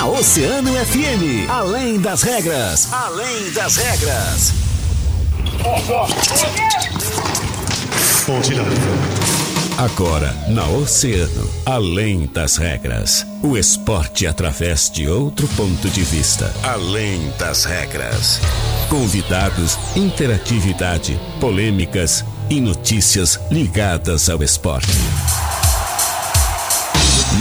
Na Oceano FM. Além das regras. Além das regras. Agora, na Oceano, além das regras. O esporte através de outro ponto de vista. Além das regras. Convidados, interatividade, polêmicas e notícias ligadas ao esporte.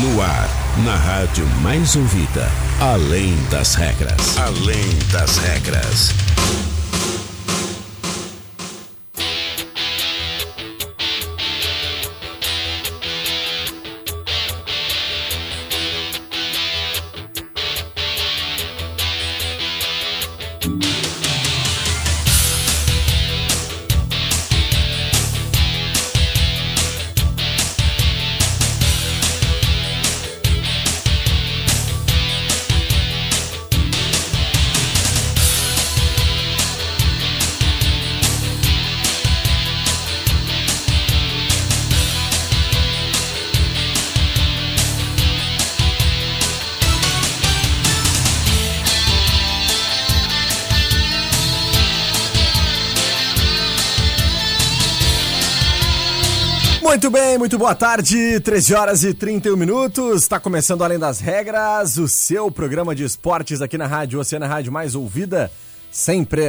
No ar, na rádio mais ouvida. Além das regras. Além das regras. Muito bem, muito boa tarde, 13 horas e 31 minutos. Está começando Além das Regras, o seu programa de esportes aqui na Rádio Oceana Rádio mais ouvida sempre.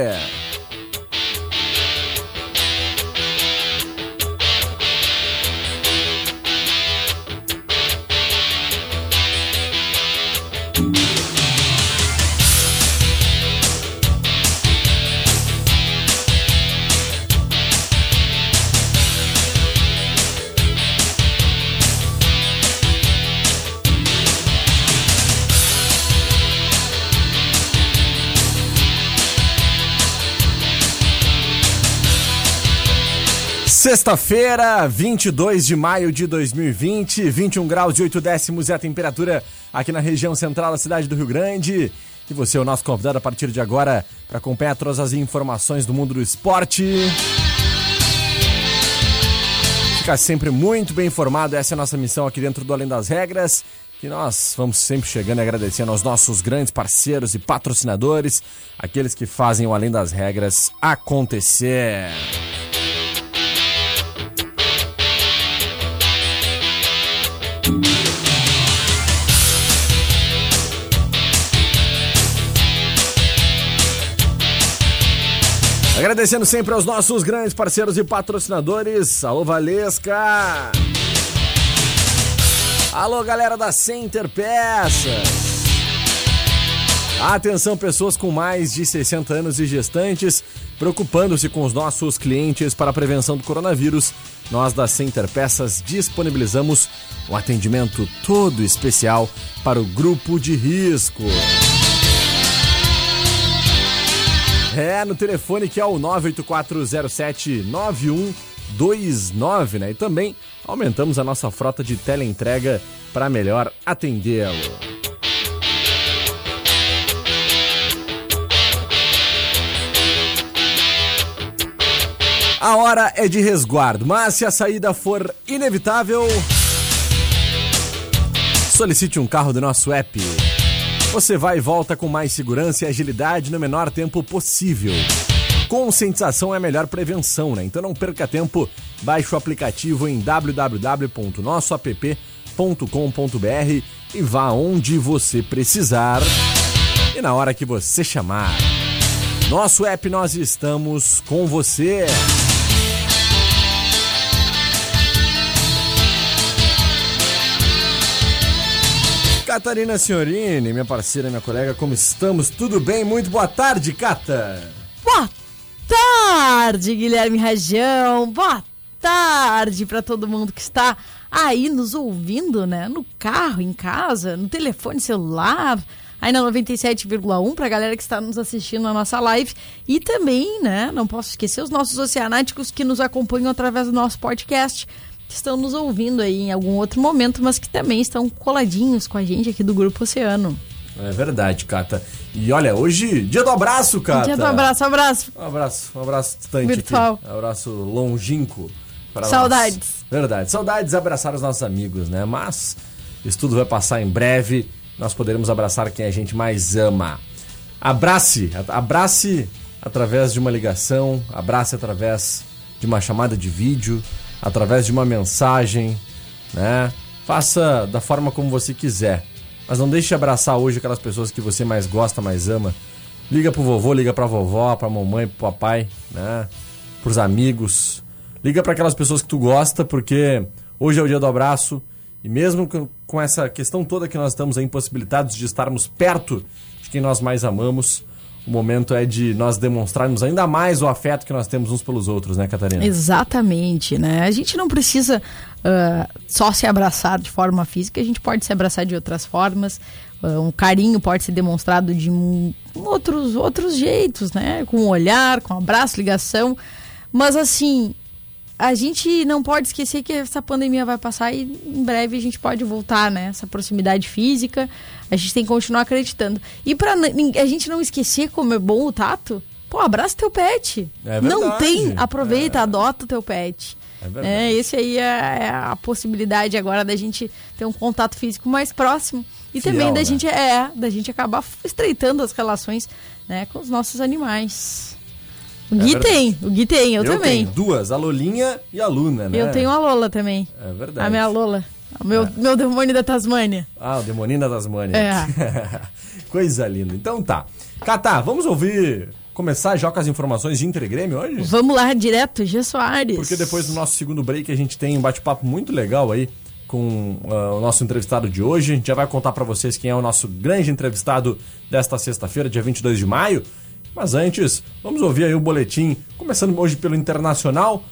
Sexta-feira, 22 de maio de 2020, 21 graus e 8 décimos é a temperatura aqui na região central da cidade do Rio Grande. E você é o nosso convidado a partir de agora para acompanhar todas as informações do mundo do esporte. Ficar sempre muito bem informado, essa é a nossa missão aqui dentro do Além das Regras. Que nós vamos sempre chegando e agradecendo aos nossos grandes parceiros e patrocinadores, aqueles que fazem o Além das Regras acontecer. Agradecendo sempre aos nossos grandes parceiros e patrocinadores. Alô, Valesca! Alô, galera da Center Peças! Atenção, pessoas com mais de 60 anos e gestantes, preocupando-se com os nossos clientes para a prevenção do coronavírus. Nós da Center Peças disponibilizamos um atendimento todo especial para o grupo de risco. É, no telefone que é o 984079129, né? E também aumentamos a nossa frota de teleentrega para melhor atendê-lo. A hora é de resguardo, mas se a saída for inevitável, solicite um carro do nosso app. Você vai e volta com mais segurança e agilidade no menor tempo possível. Conscientização é a melhor prevenção, né? Então não perca tempo, baixe o aplicativo em www.nossoapp.com.br e vá onde você precisar e na hora que você chamar. Nosso app, nós estamos com você. Catarina Senhorini, minha parceira, minha colega, como estamos? Tudo bem? Muito boa tarde, Cata! Boa tarde, Guilherme Rajão! Boa tarde para todo mundo que está aí nos ouvindo, né? No carro, em casa, no telefone celular, aí na 97,1 para a galera que está nos assistindo na nossa live e também, né? Não posso esquecer os nossos oceanáticos que nos acompanham através do nosso podcast que estão nos ouvindo aí em algum outro momento, mas que também estão coladinhos com a gente aqui do Grupo Oceano. É verdade, Cata. E olha, hoje, dia do abraço, Cata. Dia do abraço, abraço. Um abraço, um abraço distante Virtual. aqui. Um abraço longínquo. para Saudades. nós. Verdade, saudades abraçar os nossos amigos, né? Mas isso tudo vai passar em breve. nós poderemos abraçar quem a gente mais ama. Abrace, abrace através de uma ligação, abrace através de uma chamada de vídeo, através de uma mensagem, né? Faça da forma como você quiser. Mas não deixe de abraçar hoje aquelas pessoas que você mais gosta, mais ama. Liga pro vovô, liga pra vovó, pra mamãe, pro papai, né? Pros amigos. Liga para aquelas pessoas que tu gosta, porque hoje é o dia do abraço. E mesmo com essa questão toda que nós estamos impossibilitados de estarmos perto de quem nós mais amamos, o momento é de nós demonstrarmos ainda mais o afeto que nós temos uns pelos outros, né, Catarina? Exatamente, né? A gente não precisa uh, só se abraçar de forma física, a gente pode se abraçar de outras formas. Uh, um carinho pode ser demonstrado de um, outros, outros jeitos, né? Com um olhar, com um abraço, ligação. Mas assim, a gente não pode esquecer que essa pandemia vai passar e em breve a gente pode voltar, né? Essa proximidade física, a gente tem que continuar acreditando. E para a gente não esquecer como é bom o tato, pô, abraça teu pet. É não tem, aproveita, é. adota o teu pet. É, é esse aí é, é, a possibilidade agora da gente ter um contato físico mais próximo e também da né? gente é da gente acabar estreitando as relações né, com os nossos animais. O Gui é tem, o Gui tem, eu, eu também. Tenho duas, a Lolinha e a Luna, né? Eu tenho a Lola também. É verdade. A minha Lola. O meu, é. meu demônio da Tasmânia. Ah, o demônio da Tasmânia. É. Coisa linda. Então tá. Catá, vamos ouvir começar já com as informações de Inter Grêmio hoje? Vamos lá, direto, G Soares. Porque depois do nosso segundo break a gente tem um bate-papo muito legal aí com uh, o nosso entrevistado de hoje. A gente já vai contar para vocês quem é o nosso grande entrevistado desta sexta-feira, dia 22 de maio. Mas antes, vamos ouvir aí o boletim, começando hoje pelo Internacional.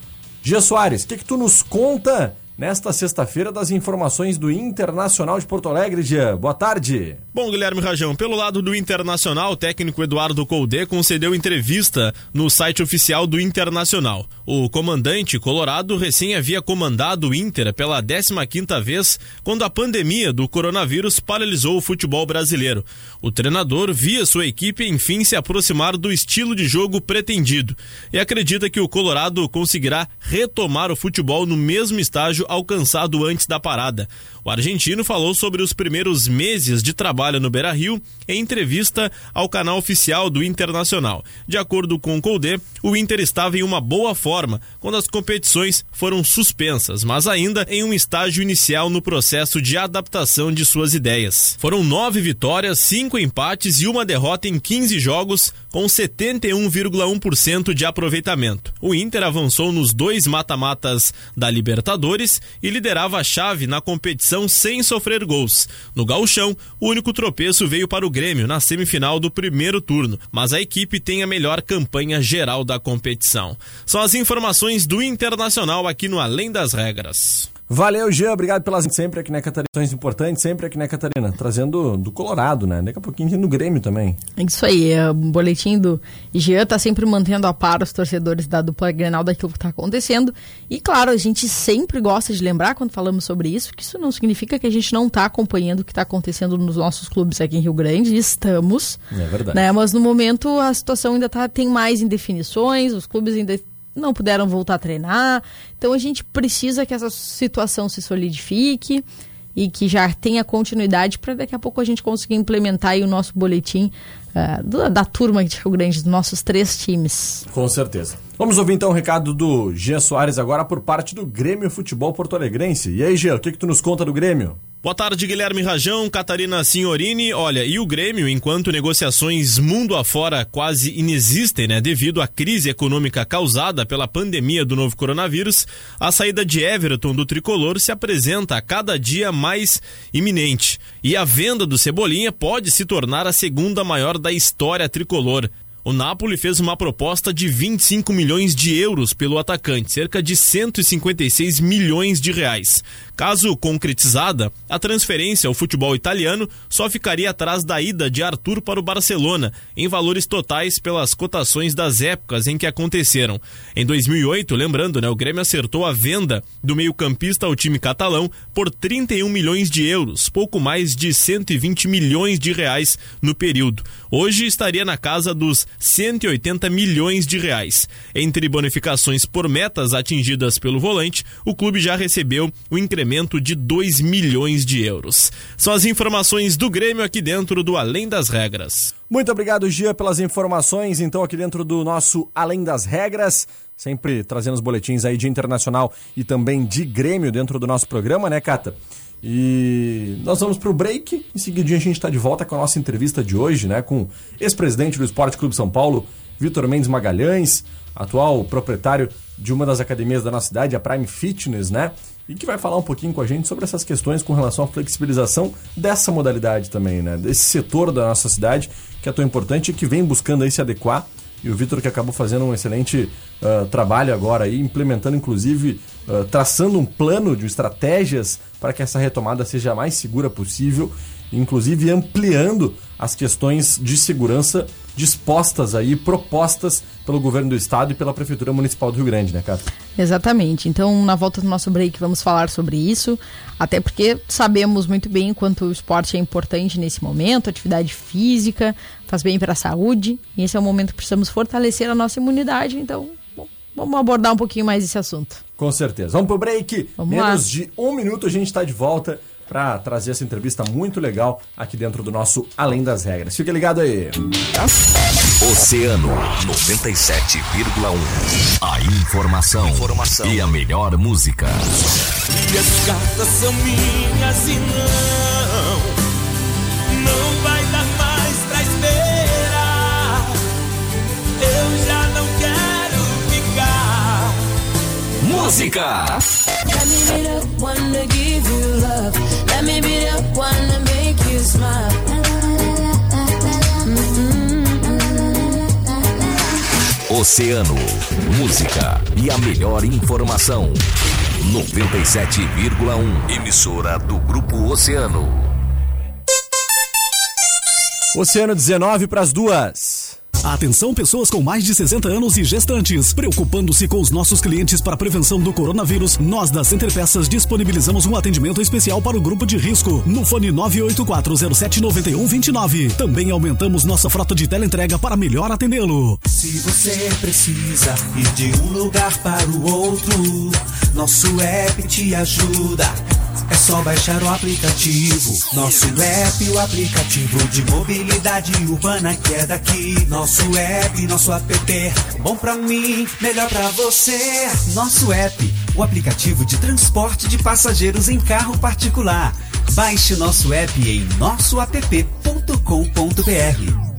Gia Soares, o que, que tu nos conta nesta sexta-feira das informações do Internacional de Porto Alegre, Jean. Boa tarde. Bom, Guilherme Rajão, pelo lado do Internacional, o técnico Eduardo Colde concedeu entrevista no site oficial do Internacional. O comandante colorado recém havia comandado o Inter pela 15ª vez quando a pandemia do coronavírus paralisou o futebol brasileiro. O treinador via sua equipe enfim se aproximar do estilo de jogo pretendido e acredita que o Colorado conseguirá retomar o futebol no mesmo estágio alcançado antes da parada. O argentino falou sobre os primeiros meses de trabalho no Beira Rio em entrevista ao canal oficial do Internacional. De acordo com o Colde, o Inter estava em uma boa forma quando as competições foram suspensas, mas ainda em um estágio inicial no processo de adaptação de suas ideias. Foram nove vitórias, cinco empates e uma derrota em 15 jogos, com 71,1% de aproveitamento. O Inter avançou nos dois mata-matas da Libertadores e liderava a chave na competição sem sofrer gols. No gauchão, o único tropeço veio para o Grêmio na semifinal do primeiro turno, mas a equipe tem a melhor campanha geral da competição. São as informações do Internacional aqui no Além das Regras. Valeu, Jean. Obrigado pelas sempre aqui, né, Catarina? Importantes, sempre aqui, né, Catarina? Trazendo do Colorado, né? Daqui a pouquinho no Grêmio também. É isso aí. É, o boletim do Jean tá sempre mantendo a par os torcedores da dupla Grenal daquilo que tá acontecendo. E, claro, a gente sempre gosta de lembrar quando falamos sobre isso, que isso não significa que a gente não tá acompanhando o que tá acontecendo nos nossos clubes aqui em Rio Grande. Estamos. É verdade. Né? Mas, no momento, a situação ainda tá, tem mais indefinições, os clubes ainda não puderam voltar a treinar. Então a gente precisa que essa situação se solidifique e que já tenha continuidade para daqui a pouco a gente conseguir implementar o nosso boletim uh, da, da, turma de Rio Grande, dos nossos três times. Com certeza. Vamos ouvir então o recado do Jean Soares agora por parte do Grêmio Futebol Porto Alegrense. E aí, Jean, o que, que tu nos conta do Grêmio? Boa tarde, Guilherme Rajão, Catarina Signorini. Olha, e o Grêmio, enquanto negociações mundo afora quase inexistem, né, devido à crise econômica causada pela pandemia do novo coronavírus, a saída de Everton do tricolor se apresenta a cada dia mais iminente. E a venda do Cebolinha pode se tornar a segunda maior da história tricolor. O Napoli fez uma proposta de 25 milhões de euros pelo atacante, cerca de 156 milhões de reais. Caso concretizada, a transferência ao futebol italiano só ficaria atrás da ida de Arthur para o Barcelona, em valores totais pelas cotações das épocas em que aconteceram. Em 2008, lembrando, né, o Grêmio acertou a venda do meio-campista ao time catalão por 31 milhões de euros, pouco mais de 120 milhões de reais no período. Hoje estaria na casa dos 180 milhões de reais. Entre bonificações por metas atingidas pelo volante, o clube já recebeu o incremento de 2 milhões de euros. São as informações do Grêmio aqui dentro do Além das Regras. Muito obrigado, Gia, pelas informações. Então, aqui dentro do nosso Além das Regras, sempre trazendo os boletins aí de internacional e também de Grêmio dentro do nosso programa, né, Cata? E nós vamos para o break. Em seguida, a gente está de volta com a nossa entrevista de hoje, né? Com ex-presidente do Esporte Clube São Paulo, Vitor Mendes Magalhães, atual proprietário de uma das academias da nossa cidade, a Prime Fitness, né? E que vai falar um pouquinho com a gente sobre essas questões com relação à flexibilização dessa modalidade também, né? Desse setor da nossa cidade que é tão importante e que vem buscando aí se adequar e o Vitor que acabou fazendo um excelente uh, trabalho agora aí, implementando inclusive, uh, traçando um plano de estratégias para que essa retomada seja a mais segura possível, inclusive ampliando as questões de segurança dispostas aí, propostas pelo governo do estado e pela prefeitura municipal do Rio Grande, né, cara? Exatamente. Então, na volta do nosso break, vamos falar sobre isso, até porque sabemos muito bem quanto o esporte é importante nesse momento, atividade física, faz bem para a saúde, e esse é o momento que precisamos fortalecer a nossa imunidade, então bom, vamos abordar um pouquinho mais esse assunto. Com certeza. Vamos pro break. Vamos Menos lá. de um minuto a gente está de volta para trazer essa entrevista muito legal aqui dentro do nosso Além das Regras. Fica ligado aí. Oceano 97,1. A informação, informação, e a melhor música. E as cartas são minhas e não, não vai dar mais pra esperar. Eu já não quero ficar. Música. One to give you love. Let me be the one to make you smile. Oceano, música e a melhor informação. 97,1 emissora do Grupo Oceano. Oceano 19 para as duas. Atenção pessoas com mais de 60 anos e gestantes. Preocupando-se com os nossos clientes para a prevenção do coronavírus, nós da Center Peças disponibilizamos um atendimento especial para o grupo de risco no fone 984079129. Também aumentamos nossa frota de teleentrega para melhor atendê-lo. Se você precisa ir de um lugar para o outro, nosso app te ajuda. É só baixar o aplicativo. Nosso app, o aplicativo de mobilidade urbana que é daqui. Nosso app, nosso app, bom pra mim, melhor pra você. Nosso app, o aplicativo de transporte de passageiros em carro particular. Baixe nosso app em nossoapp.com.br.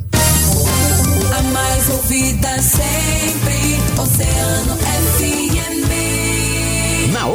A mais ouvida sempre, Oceano na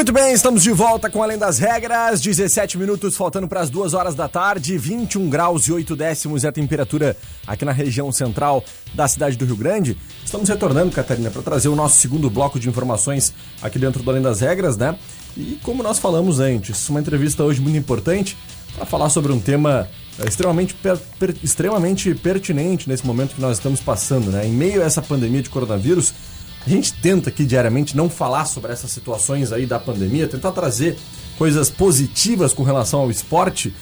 Muito bem, estamos de volta com Além das Regras. 17 minutos faltando para as 2 horas da tarde, 21 graus e 8 décimos é a temperatura aqui na região central da cidade do Rio Grande. Estamos retornando, Catarina, para trazer o nosso segundo bloco de informações aqui dentro do Além das Regras, né? E como nós falamos antes, uma entrevista hoje muito importante para falar sobre um tema eh, extremamente, per, per, extremamente pertinente nesse momento que nós estamos passando, né? Em meio a essa pandemia de coronavírus a gente tenta aqui diariamente não falar sobre essas situações aí da pandemia, tentar trazer coisas positivas com relação ao esporte,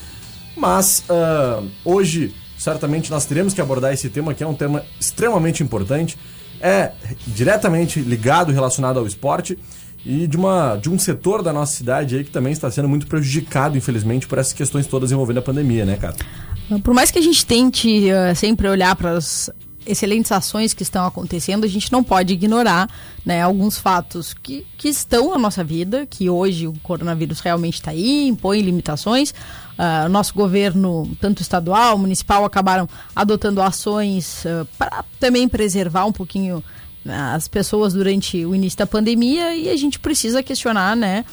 mas uh, hoje certamente nós teremos que abordar esse tema que é um tema extremamente importante, é diretamente ligado, relacionado ao esporte e de, uma, de um setor da nossa cidade aí que também está sendo muito prejudicado, infelizmente, por essas questões todas envolvendo a pandemia, né, cara? Por mais que a gente tente uh, sempre olhar para as excelentes ações que estão acontecendo, a gente não pode ignorar né, alguns fatos que, que estão na nossa vida, que hoje o coronavírus realmente está aí, impõe limitações. Uh, nosso governo, tanto estadual, municipal, acabaram adotando ações uh, para também preservar um pouquinho né, as pessoas durante o início da pandemia e a gente precisa questionar, né?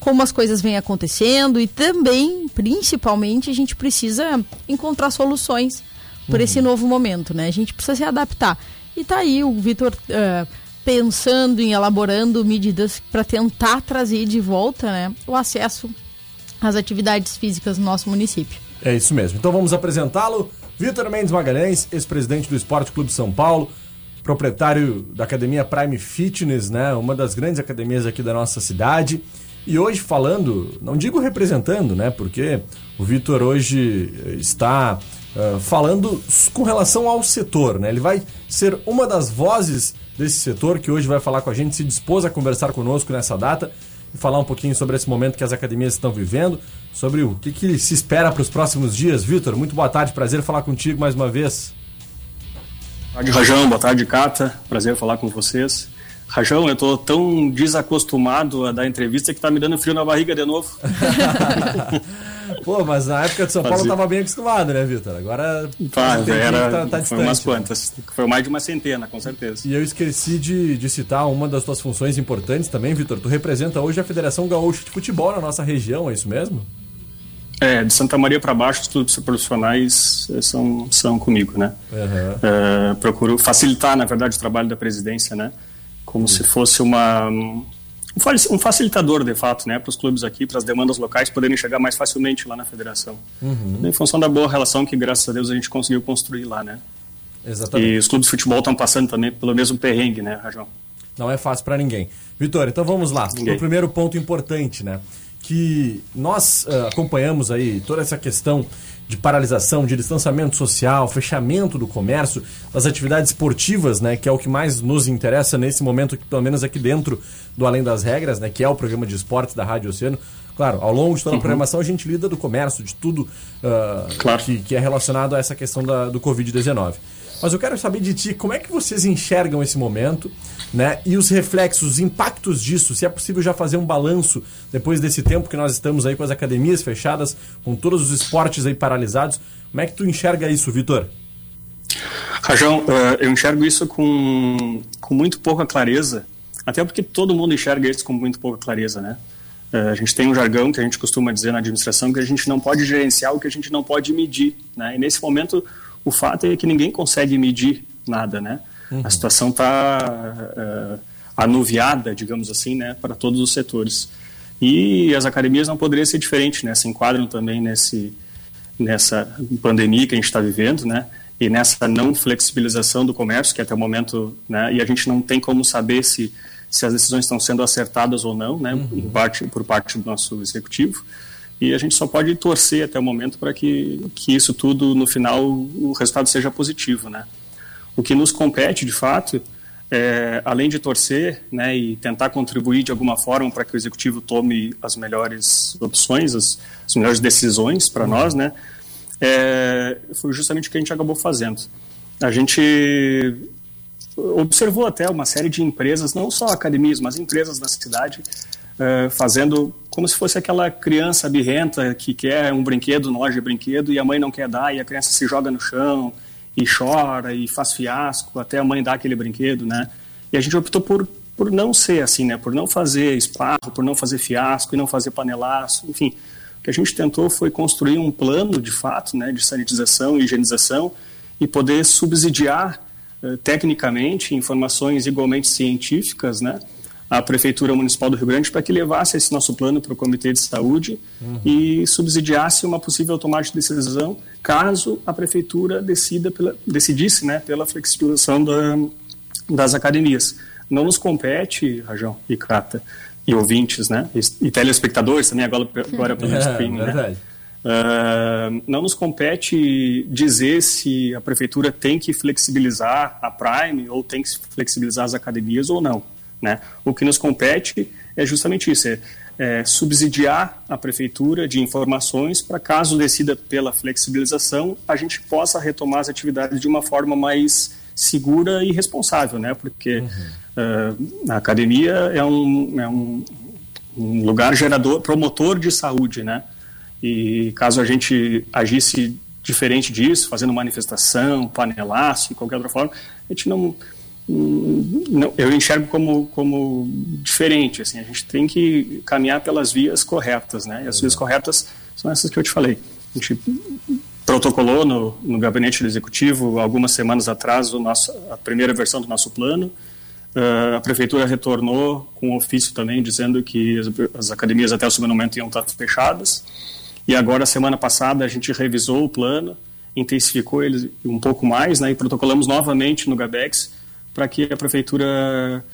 Como as coisas vêm acontecendo e também, principalmente, a gente precisa encontrar soluções por uhum. esse novo momento, né? A gente precisa se adaptar. E tá aí o Vitor uh, pensando em elaborando medidas para tentar trazer de volta, né, o acesso às atividades físicas no nosso município. É isso mesmo. Então vamos apresentá-lo. Vitor Mendes Magalhães, ex-presidente do Esporte Clube São Paulo, proprietário da academia Prime Fitness, né? Uma das grandes academias aqui da nossa cidade. E hoje falando, não digo representando, né? Porque o Vitor hoje está uh, falando com relação ao setor, né? Ele vai ser uma das vozes desse setor que hoje vai falar com a gente, se dispôs a conversar conosco nessa data e falar um pouquinho sobre esse momento que as academias estão vivendo, sobre o que, que se espera para os próximos dias. Vitor, muito boa tarde, prazer falar contigo mais uma vez. Boa tarde, Rajão. Boa tarde, Cata. Prazer falar com vocês. Rajão, eu tô tão desacostumado a dar entrevista que tá me dando frio na barriga de novo. Pô, mas na época de São Paulo Fazia. tava bem acostumado, né, Vitor? Agora Pá, era, tá, tá foi distante, umas quantas. Foi mais de uma centena, com certeza. E eu esqueci de, de citar uma das tuas funções importantes também, Vitor. Tu representa hoje a Federação Gaúcha de Futebol na nossa região, é isso mesmo? É, de Santa Maria para baixo, todos os profissionais eh, são, são comigo, né? Uhum. procuro facilitar, na verdade, o trabalho da presidência, né? Como uhum. se fosse uma um facilitador de fato, né, para os clubes aqui, para as demandas locais poderem chegar mais facilmente lá na federação. Uhum. Em função da boa relação que graças a Deus a gente conseguiu construir lá, né? Exatamente. E os clubes de futebol estão passando também pelo mesmo perrengue, né, Rajão? Não é fácil para ninguém. Vitor, então vamos lá. O primeiro ponto importante, né? Que nós uh, acompanhamos aí toda essa questão de paralisação, de distanciamento social, fechamento do comércio, das atividades esportivas, né, que é o que mais nos interessa nesse momento, pelo menos aqui dentro do Além das Regras, né, que é o programa de esportes da Rádio Oceano. Claro, ao longo de toda a uhum. programação a gente lida do comércio, de tudo uh, claro. que, que, é relacionado a essa questão da, do Covid-19. Mas eu quero saber de ti, como é que vocês enxergam esse momento, né? E os reflexos, os impactos disso, se é possível já fazer um balanço depois desse tempo que nós estamos aí com as academias fechadas, com todos os esportes aí paralisados. Como é que tu enxerga isso, Vitor? Rajão, eh, eu enxergo isso com, com muito pouca clareza, até porque todo mundo enxerga isso com muito pouca clareza, né? Eh, a gente tem um jargão que a gente costuma dizer na administração que a gente não pode gerenciar o que a gente não pode medir, né? E nesse momento o fato é que ninguém consegue medir nada, né? Uhum. A situação está uh, eh, anuviada, digamos assim, né, para todos os setores. E as academias não poderiam ser diferentes, né? Se enquadram também nesse nessa pandemia que a gente está vivendo, né? E nessa não flexibilização do comércio, que até o momento, né? E a gente não tem como saber se se as decisões estão sendo acertadas ou não, né? Uhum. Parte, por parte do nosso executivo. E a gente só pode torcer até o momento para que, que isso tudo, no final, o resultado seja positivo, né? O que nos compete, de fato, é, além de torcer né, e tentar contribuir de alguma forma para que o executivo tome as melhores opções, as, as melhores decisões para nós, né, é, foi justamente o que a gente acabou fazendo. A gente observou até uma série de empresas, não só academias, mas empresas da cidade, é, fazendo como se fosse aquela criança birrenta que quer um brinquedo loja de brinquedo e a mãe não quer dar e a criança se joga no chão e chora e faz fiasco até a mãe dar aquele brinquedo, né? E a gente optou por por não ser assim, né? Por não fazer esparro, por não fazer fiasco e não fazer panelaço, enfim. O que a gente tentou foi construir um plano de fato, né, de sanitização e higienização e poder subsidiar eh, tecnicamente informações igualmente científicas, né? A Prefeitura Municipal do Rio Grande para que levasse esse nosso plano para o Comitê de Saúde uhum. e subsidiasse uma possível tomada de decisão caso a Prefeitura decida pela, decidisse né, pela flexibilização da, das academias. Não nos compete, Rajão e Cata, e ouvintes, né, e, e telespectadores também, agora, agora pelo é, streaming, né? Uh, não nos compete dizer se a prefeitura tem que flexibilizar a Prime ou tem que flexibilizar as academias ou não. Né? O que nos compete é justamente isso, é, é subsidiar a prefeitura de informações para caso decida pela flexibilização, a gente possa retomar as atividades de uma forma mais segura e responsável, né? Porque uhum. uh, a academia é um, é um, um lugar gerador, promotor de saúde, né? E caso a gente agisse diferente disso, fazendo manifestação, panelaço qualquer outra forma, a gente não não, eu enxergo como, como diferente. Assim, a gente tem que caminhar pelas vias corretas, né? E as vias corretas são essas que eu te falei. A gente protocolou no, no gabinete do executivo algumas semanas atrás o nosso, a primeira versão do nosso plano. Uh, a prefeitura retornou com um ofício também dizendo que as, as academias até o segundo momento iam estar fechadas. E agora, semana passada, a gente revisou o plano, intensificou ele um pouco mais, né, e protocolamos novamente no GABEX para que a prefeitura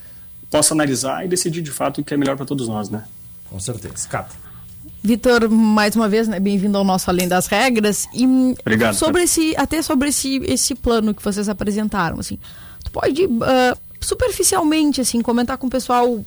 possa analisar e decidir de fato o que é melhor para todos nós, né? Com certeza. Cata. Vitor, mais uma vez, né, bem-vindo ao nosso Além das Regras. E Obrigado, sobre esse, até sobre esse, esse plano que vocês apresentaram, assim, tu pode uh, superficialmente assim comentar com o pessoal uh,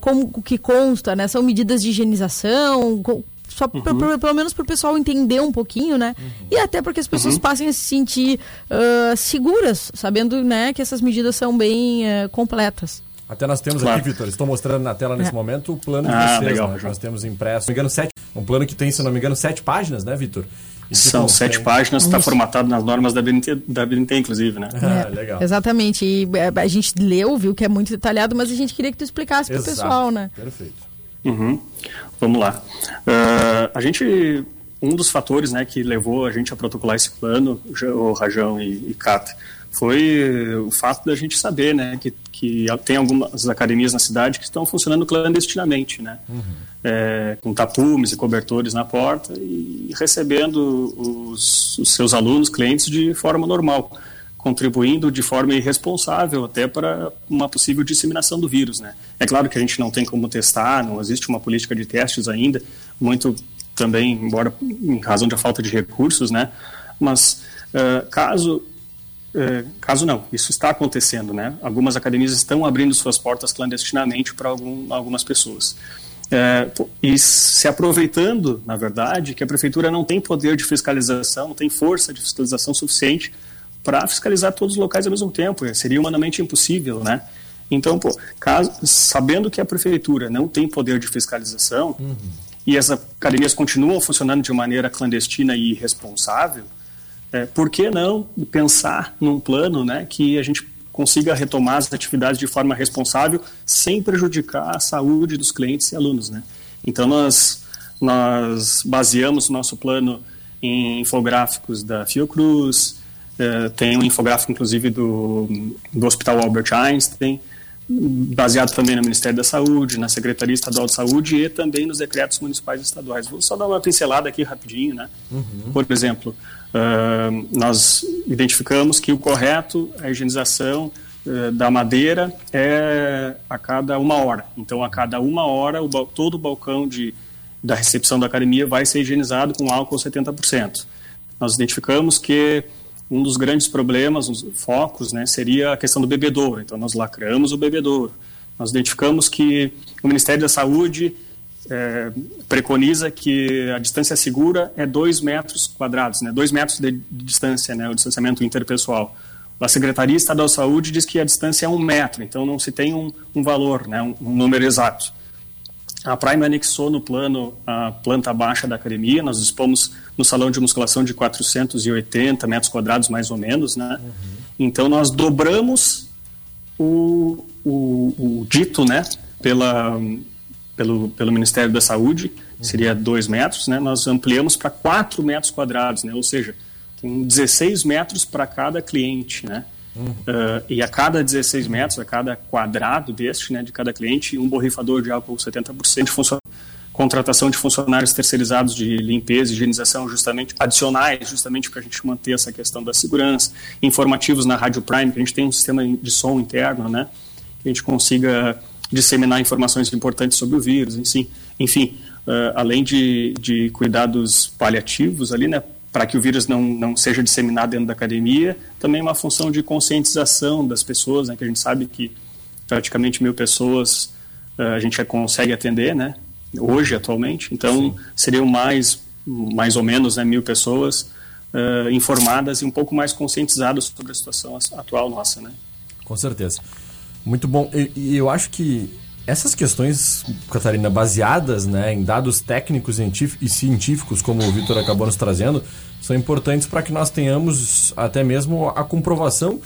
como o que consta, né? São medidas de higienização, co- só Uhum. pra- pra- pelo menos para o pessoal entender um pouquinho, né? E até para que as pessoas Uhum. passem a se sentir uh, seguras, sabendo, né, que essas medidas são bem uh, completas. Até nós temos Claro. aqui, Vitor, estou mostrando na tela nesse É. momento o plano de Ah, vocês. legal, né? Nós temos impresso, se não me engano, sete, um plano que tem, se não me engano, sete páginas, né, Vitor? Que São sete páginas, está formatado nas normas da BNT, da BNT inclusive, né? Ah, É, legal. Exatamente. E é, a gente leu, viu que é muito detalhado, mas a gente queria que tu explicasse para o pessoal, né? Perfeito. Uhum. Vamos lá. Ah, a gente, um dos fatores né, que levou a gente a protocolar esse plano, o Rajão e, e Cata, foi o fato da gente saber né, que, que tem algumas academias na cidade que estão funcionando clandestinamente, né? É, com tapumes e cobertores na porta e recebendo os, os seus alunos, clientes, de forma normal contribuindo de forma irresponsável até para uma possível disseminação do vírus, né? É claro que a gente não tem como testar, não existe uma política de testes ainda, muito também, embora em razão da falta de recursos, né? Mas eh, caso caso não, isso está acontecendo, né? Algumas academias estão abrindo suas portas clandestinamente para algum, algumas pessoas. E se aproveitando, na verdade, que a prefeitura não tem poder de fiscalização, não tem força de fiscalização suficiente para fiscalizar todos os locais ao mesmo tempo. Seria humanamente impossível, né? Então, pô, caso, sabendo que a prefeitura não tem poder de fiscalização e as academias continuam funcionando de maneira clandestina e irresponsável, é, por que não pensar num plano né, que a gente consiga retomar as atividades de forma responsável sem prejudicar a saúde dos clientes e alunos? Né? Então, nós, nós baseamos nosso plano em infográficos da Fiocruz, é, tem um infográfico, inclusive, do, do Hospital Albert Einstein, baseado também no Ministério da Saúde, na Secretaria Estadual de Saúde e também nos decretos municipais e estaduais. Vou só dar uma pincelada aqui rapidinho, né? Por exemplo, ah, nós identificamos que o correto, a higienização eh, da madeira é a cada uma hora. Então, a cada uma hora, o todo o balcão de, da recepção da academia vai ser higienizado com álcool 70%. Nós identificamos que um dos grandes problemas, os focos, né, seria a questão do bebedouro. Então, nós lacramos o bebedouro. Nós identificamos que o Ministério da Saúde eh, preconiza que a distância segura é 2 metros quadrados, né, 2 metros de distância, né, o distanciamento interpessoal. A Secretaria Estadual de Saúde diz que a distância é um metro, então não se tem um, um valor, né, um, um número exato. A Prime anexou no plano a planta baixa da academia. Nós dispomos no salão de musculação de 480 metros quadrados, mais ou menos. Né? Então, nós dobramos o, o, o dito né, pela, pelo, pelo Ministério da Saúde, seria 2 metros. Né? Nós ampliamos para 4 metros quadrados, né? ou seja, tem 16 metros para cada cliente. Né? Uh, e a cada 16 metros, a cada quadrado deste, né, de cada cliente, um borrifador de álcool 70% de funcio- contratação de funcionários terceirizados de limpeza e higienização justamente adicionais, justamente para a gente manter essa questão da segurança, informativos na Rádio Prime, que a gente tem um sistema de som interno, né, que a gente consiga disseminar informações importantes sobre o vírus, enfim, enfim uh, além de, de cuidados paliativos ali, né, para que o vírus não, não seja disseminado dentro da academia, também uma função de conscientização das pessoas, né, que a gente sabe que praticamente mil pessoas uh, a gente consegue atender, né, hoje, atualmente, então Sim. seriam mais, mais ou menos né, mil pessoas uh, informadas e um pouco mais conscientizadas sobre a situação atual nossa, né. Com certeza. Muito bom. E, e eu acho que essas questões, Catarina, baseadas né, em dados técnicos e científicos, como o Vitor acabou nos trazendo, são importantes para que nós tenhamos até mesmo a comprovação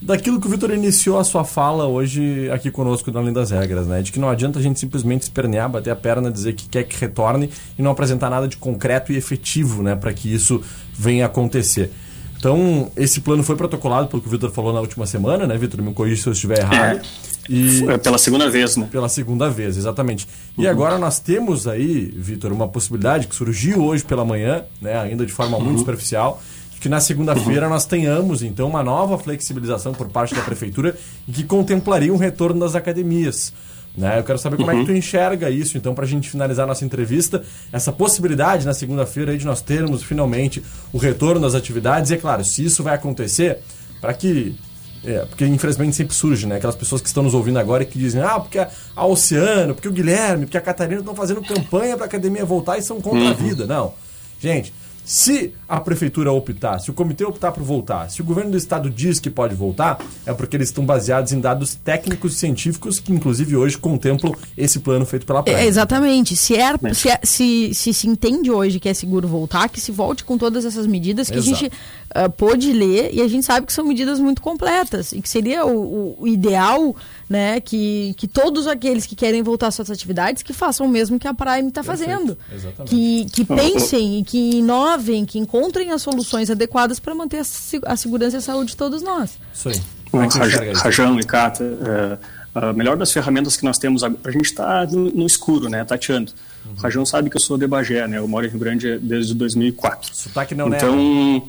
daquilo que o Vitor iniciou a sua fala hoje aqui conosco no Além das Regras, né? De que não adianta a gente simplesmente espernear, bater a perna, dizer que quer que retorne e não apresentar nada de concreto e efetivo, né? Para que isso venha acontecer. Então, esse plano foi protocolado pelo que o Vitor falou na última semana, né, Vitor? Me corrija se eu estiver errado. É. E... Pela segunda vez, né? Pela segunda vez, exatamente. E uhum. agora nós temos aí, Vitor, uma possibilidade que surgiu hoje pela manhã, né, ainda de forma uhum. muito superficial, que na segunda-feira nós tenhamos, então, uma nova flexibilização por parte da prefeitura que contemplaria um retorno das academias. Né? Eu quero saber como é que tu enxerga isso, então, para a gente finalizar nossa entrevista, essa possibilidade na segunda-feira de nós termos finalmente o retorno das atividades. E é claro, se isso vai acontecer, para que. É, porque infelizmente sempre surge, né? Aquelas pessoas que estão nos ouvindo agora e que dizem, ah, porque a Oceano, porque o Guilherme, porque a Catarina estão fazendo campanha para a academia voltar e são contra a vida. Não. Gente, se a prefeitura optar, se o comitê optar por voltar, se o governo do estado diz que pode voltar, é porque eles estão baseados em dados técnicos e científicos que, inclusive, hoje contemplam esse plano feito pela praia. É, exatamente. Se, é, se, é- se, se se entende hoje que é seguro voltar, que se volte com todas essas medidas que Exato. a gente ah, pôde ler e a gente sabe que são medidas muito completas e que seria o- o ideal né, que, que todos aqueles que querem voltar às suas atividades que façam o mesmo que a Prime está fazendo. Exatamente. Que, que pensem e que inovem, que encontrem as soluções adequadas para manter a, a segurança e a saúde de todos nós. Isso aí. Você Raj-? Rajão e Cata, é, a melhor das ferramentas que nós temos, agora- a gente está no, no escuro, né, tateando. Uhum. O Rajão sabe que eu sou de Bagé, né, eu moro em Rio Grande desde 2004. Sotaque não, né? Então,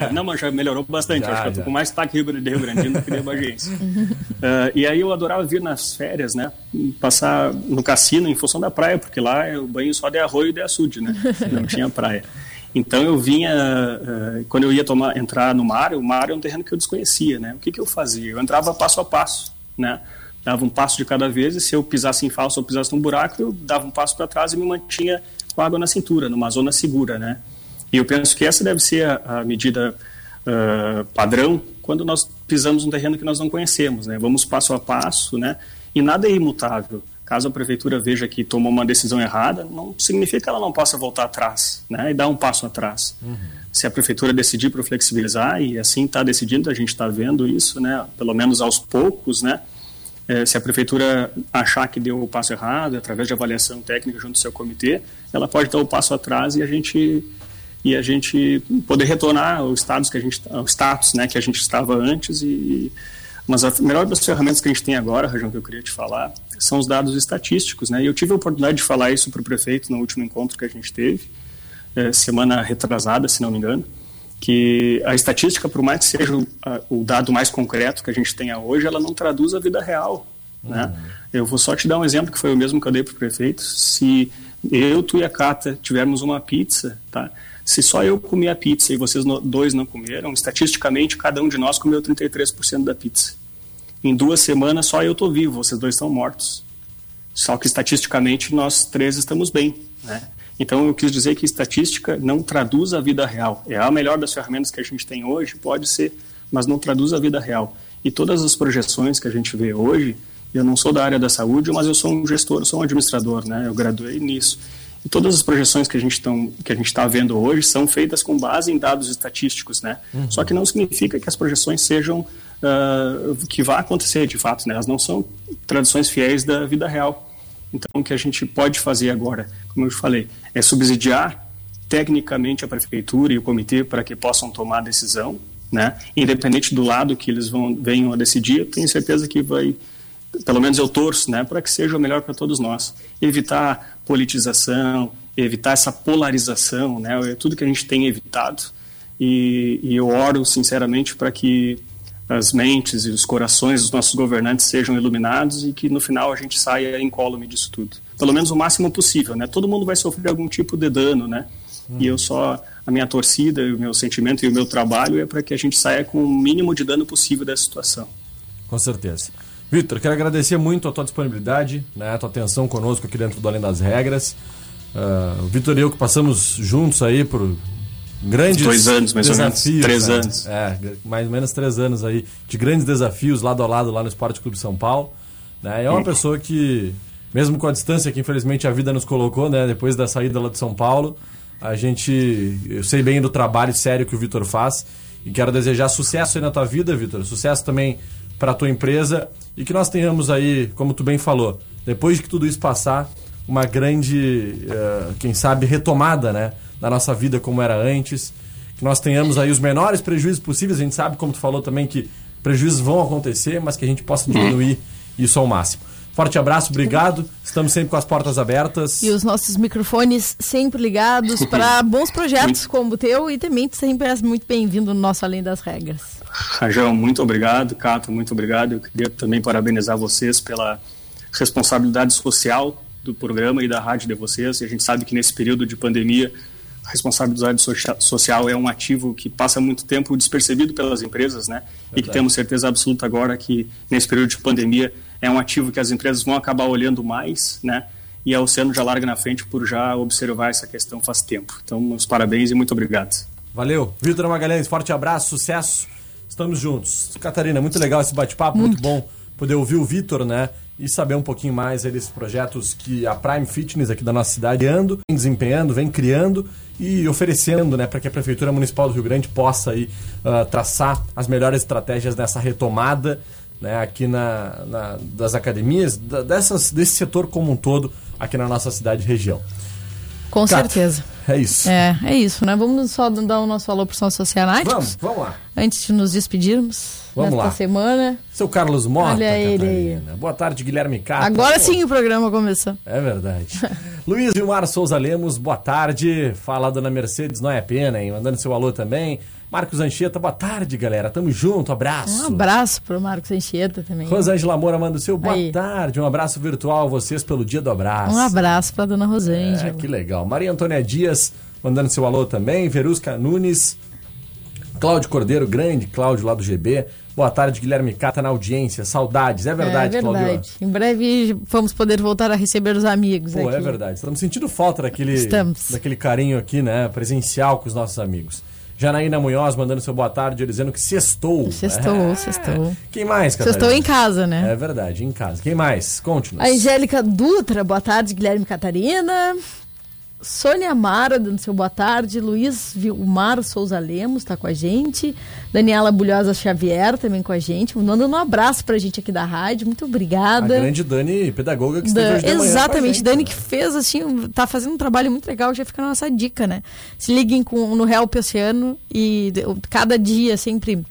é, é, não, mas já melhorou bastante. Já, Acho que eu tô com mais sotaque Rio- de Rio Grande do que de Bagense. É, e aí eu adorava vir nas férias, né? Passar no cassino em função da praia, porque lá é o banho só de arroio e de açude, né? Não tinha praia. Então eu vinha, eh, quando eu ia tomar, entrar no mar, o mar é um terreno que eu desconhecia, né? O que, que eu fazia? Eu entrava passo a passo, né? Dava um passo de cada vez e se eu pisasse em falso ou pisasse num buraco, eu dava um passo para trás e me mantinha com água na cintura, numa zona segura, né? E eu penso que essa deve ser a, a medida ah, padrão quando nós pisamos um terreno que nós não conhecemos, né? Vamos passo a passo, né? E nada é imutável. Caso a prefeitura veja que tomou uma decisão errada, não significa que ela não possa voltar atrás, né? E dar um passo atrás. Se a prefeitura decidir para flexibilizar e assim está decidindo, a gente está vendo isso, né? Pelo menos aos poucos, né? Eh, se a prefeitura achar que deu o passo errado, através de avaliação técnica junto ao seu comitê, ela pode dar o passo atrás e a gente e a gente poder retornar ao status que a gente ao status, né, que a gente estava antes e mas a melhor das ferramentas que a gente tem agora, Rajão, que eu queria te falar, são os dados estatísticos, né? E eu tive a oportunidade de falar isso para o prefeito no último encontro que a gente teve, eh, semana retrasada, se não me engano, que a estatística, por mais que seja o, a- o dado mais concreto que a gente tenha hoje, ela não traduz a vida real. Né? Eu vou só te dar um exemplo que foi o mesmo que eu dei para o prefeito. Se eu, tu e a Cata tivermos uma pizza, tá? se só eu comi a pizza e vocês dois não comeram, estatisticamente cada um de nós comeu 33% da pizza. Em duas semanas só eu estou vivo, vocês dois estão mortos. Só que estatisticamente nós três estamos bem, né? Então eu quis dizer que estatística não traduz a vida real. É a melhor das ferramentas que a gente tem hoje, pode ser, mas não traduz a vida real. E todas as projeções que a gente vê hoje, eu não sou da área da saúde, mas eu sou um gestor, sou um administrador, né? Eu graduei nisso. E todas as projeções que a gente está vendo hoje são feitas com base em dados estatísticos, né? Só que não significa que as projeções sejam ah, que vá acontecer de fato, né? Elas não são traduções fiéis da vida real. Então, o que a gente pode fazer agora, como eu falei, é subsidiar tecnicamente a prefeitura e o comitê para que possam tomar a decisão, né? Independente do lado que eles vão venham a decidir, eu tenho certeza que vai, pelo menos eu torço, né, para que seja o melhor para todos nós. Evitar politização, evitar essa polarização, né? É tudo que a gente tem evitado. E, e eu oro sinceramente para que as mentes e os corações dos nossos governantes sejam iluminados e que no final a gente saia incólume disso tudo. Pelo menos o máximo possível, né? Todo mundo vai sofrer algum tipo de dano, né? E eu só a minha torcida, o meu sentimento e o meu trabalho é para que a gente saia com o mínimo de dano possível dessa situação. Com certeza. Vitor, quero agradecer muito a tua disponibilidade, né, a tua atenção conosco aqui dentro do Além das Regras. O Vitor e eu que passamos juntos aí por grandes Dois anos, mais ou menos. desafios. Três né? anos. É, mais ou menos três anos aí de grandes desafios lado a lado lá no Esporte Clube São Paulo. Né? É uma pessoa que, mesmo com a distância que infelizmente a vida nos colocou, né, depois da saída lá de São Paulo, a gente, eu sei bem do trabalho sério que o Vitor faz e quero desejar sucesso aí na tua vida, Vitor. Sucesso também para a tua empresa e que nós tenhamos aí, como tu bem falou, depois de que tudo isso passar, uma grande, eh, quem sabe, retomada, né, da nossa vida como era antes. Que nós tenhamos aí os menores prejuízos possíveis. A gente sabe, como tu falou também, que prejuízos vão acontecer, mas que a gente possa diminuir isso ao máximo. Forte abraço, obrigado. Estamos sempre com as portas abertas. E os nossos microfones sempre ligados para bons projetos como o teu e também tu sempre és muito bem-vindo no nosso Além das Regras. Rajão, muito obrigado. Cato, muito obrigado. Eu queria também parabenizar vocês pela responsabilidade social do programa e da rádio de vocês. E a gente sabe que nesse período de pandemia, a responsabilidade socia- social é um ativo que passa muito tempo despercebido pelas empresas, né? E que temos certeza absoluta agora que nesse período de pandemia é um ativo que as empresas vão acabar olhando mais, né? E a Oceano já larga na frente por já observar essa questão faz tempo. Então, meus parabéns e muito obrigado. Valeu. Vitor Magalhães, forte abraço, sucesso. Estamos juntos. Catarina, muito legal esse bate-papo, muito. bom poder ouvir o Vitor, né? E saber um pouquinho mais desses projetos que a Prime Fitness aqui da nossa cidade anda, vem desempenhando, vem criando e oferecendo, né, para que a Prefeitura Municipal do Rio Grande possa aí ah, traçar as melhores estratégias nessa retomada, né, aqui na, na- das academias, da- dessas, desse setor como um todo aqui na nossa cidade e região. Com certeza. É isso. É, é isso, né? Vamos só dar o nosso alô para os nossos socianáticos Vamos, vamos lá. antes de nos despedirmos Vamos nesta lá. semana. Seu Carlos Mota, Olha ele. Boa tarde, Guilherme Cata. Agora sim o programa começou. É verdade. Luiz Vilmar Souza Lemos, boa tarde. Fala, dona Mercedes, não é pena, hein? Mandando seu alô também. Marcos Anchieta, boa tarde, galera. Tamo junto, abraço. Um abraço pro Marcos Anchieta também. Rosângela Moura manda o seu boa Aí. tarde. Um abraço virtual a vocês pelo dia do abraço. Um abraço pra dona É, Rosângela. que legal. Maria Antônia Dias, mandando seu alô também. Verusca Nunes. Cláudio Cordeiro, grande Cláudio lá do GB. Boa tarde, Guilherme Cata na audiência. Saudades. É verdade, é verdade. Em breve vamos poder voltar a receber os amigos Pô, aqui. é verdade. Estamos sentindo falta daquele, Estamos. daquele carinho aqui, né? Presencial com os nossos amigos. Janaína Munhoz mandando seu boa tarde, dizendo que sextou. Sextou, É. sextou. Quem mais, Catarina? Sextou em casa, né? É verdade, em casa. Quem mais? Conte-nos. Angélica Dutra, boa tarde, Guilherme Catarina. Sônia Mara, dando seu boa tarde. Luiz Vilmar Souza Lemos está com a gente. Daniela Bulhosa Xavier também com a gente. Mandando um abraço pra gente aqui da rádio. Muito A obrigada. grande Dani, pedagoga que esteve Da- hoje a exatamente, gente, Dani né? que fez assim, tá fazendo um trabalho muito legal, já fica a nossa dica, né? Se liguem com, no Help Oceano e cada dia sempre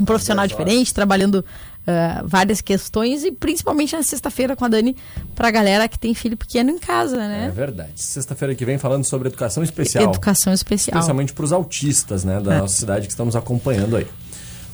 um profissional diferente, trabalhando ah, várias questões e principalmente na sexta-feira com a Dani pra galera que tem filho pequeno em casa, É né? verdade. Sexta-feira que vem falando sobre educação especial. Educação especial. Especialmente para os autistas, né, da É. nossa cidade que estamos acompanhando aí.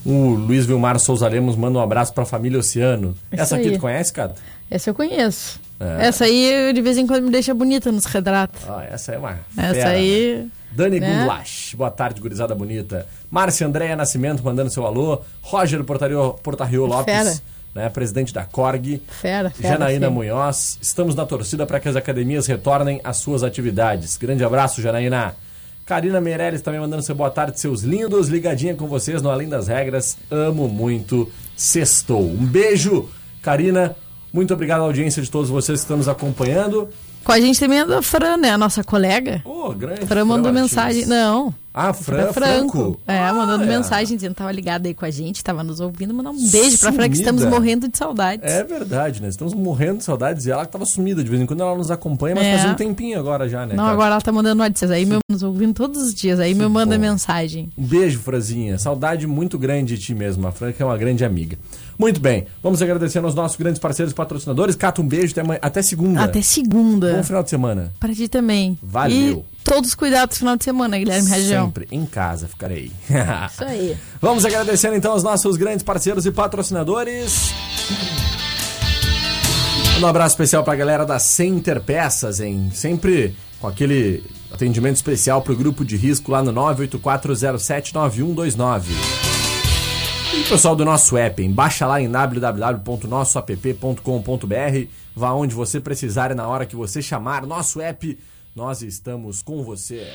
O Luiz Vilmar Souza Lemos manda um abraço para a família Oceano. Isso Essa aqui aí. tu conhece, cara? Essa eu conheço. É. Essa aí de vez em quando me deixa bonita nos retratos. Ah, essa é uma Essa fera, né? Dani né? Gundlach, boa tarde, gurizada bonita. Márcia Andréia Nascimento mandando seu alô. Roger Portario, Portario Lopes, Fera. né, presidente da Corg. Fera, fera. Janaína fera. Munhoz, estamos na torcida para que as academias retornem às suas atividades. Grande abraço, Janaína. Karina Meirelles também mandando seu boa tarde, seus lindos, ligadinha com vocês no Além das Regras. Amo muito, sextou. Um beijo, Karina. Muito obrigado à audiência de todos vocês que estão nos acompanhando. Com a gente também é a Fran, né? A nossa colega. Grande Fran mandou Martins. mensagem. Não. Ah, Fran Fran Franco. É, Ah, mandando é. mensagem dizendo que tava ligada aí com a gente, tava nos ouvindo. Mandar um beijo pra Fran, que estamos morrendo de saudades. É verdade, né? Estamos morrendo de saudades e ela que tava sumida. De vez em quando ela nos acompanha, mas É. faz um tempinho agora já, né? Não, cara? agora ela tá mandando WhatsApp. Aí meu, nos ouvindo todos os dias. Aí me manda bom. mensagem. Um beijo, Franzinha. Saudade muito grande de ti mesmo. A Fran que é uma grande amiga. Muito bem. Vamos agradecendo aos nossos grandes parceiros patrocinadores. Cato, um beijo. Até, até segunda. Até segunda. Bom final de semana. Pra ti também. Valeu. E todos os cuidados no final de semana, Guilherme Região. Sempre em casa ficarei. Isso aí. Vamos agradecendo então aos nossos grandes parceiros e patrocinadores. Um abraço especial pra galera da Center Peças, hein? Sempre com aquele atendimento especial pro grupo de risco lá no 984079129. E o pessoal do nosso app, hein? Baixa lá em www.nossoapp.com.br. Vá onde você precisar e na hora que você chamar nosso app, nós estamos com você.